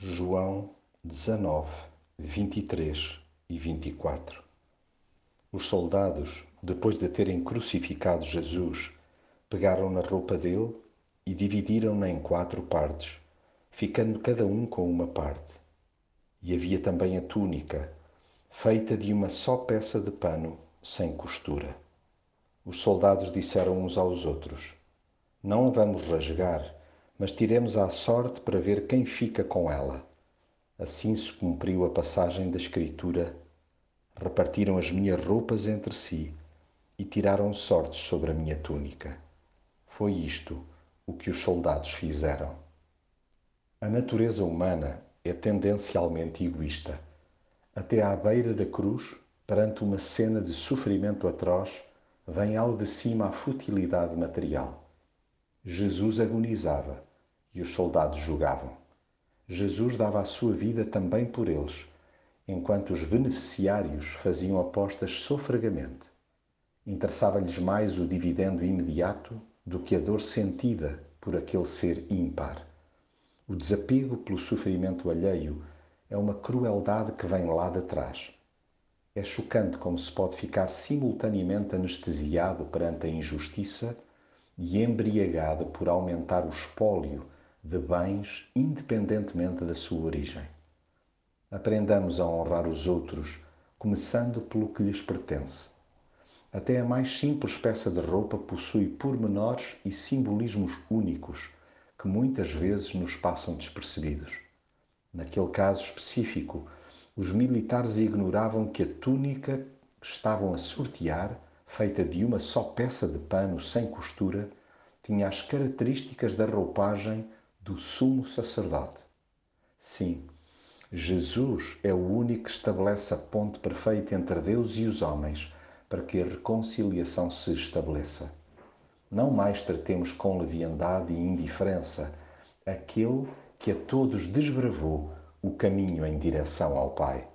João 19, 23 e 24 Os soldados, depois de terem crucificado Jesus, pegaram na roupa dele e dividiram-na em quatro partes, ficando cada um com uma parte. E havia também a túnica, feita de uma só peça de pano, sem costura. Os soldados disseram uns aos outros: Não a vamos rasgar mas tiremos à sorte para ver quem fica com ela. Assim se cumpriu a passagem da Escritura: repartiram as minhas roupas entre si e tiraram sortes sobre a minha túnica. Foi isto o que os soldados fizeram. A natureza humana é tendencialmente egoísta. Até à beira da cruz, perante uma cena de sofrimento atroz, vem ao de cima a futilidade material. Jesus agonizava e os soldados julgavam. Jesus dava a sua vida também por eles, enquanto os beneficiários faziam apostas sofregamente. Interessava-lhes mais o dividendo imediato do que a dor sentida por aquele ser ímpar. O desapego pelo sofrimento alheio é uma crueldade que vem lá de trás. É chocante como se pode ficar simultaneamente anestesiado perante a injustiça e embriagado por aumentar o espólio de bens independentemente da sua origem. Aprendamos a honrar os outros, começando pelo que lhes pertence. Até a mais simples peça de roupa possui pormenores e simbolismos únicos que muitas vezes nos passam despercebidos. Naquele caso específico, os militares ignoravam que a túnica que estavam a sortear, feita de uma só peça de pano sem costura, tinha as características da roupagem do sumo sacerdote. Sim, Jesus é o único que estabelece a ponte perfeita entre Deus e os homens para que a reconciliação se estabeleça. Não mais tratemos com leviandade e indiferença aquele que a todos desbravou o caminho em direção ao Pai.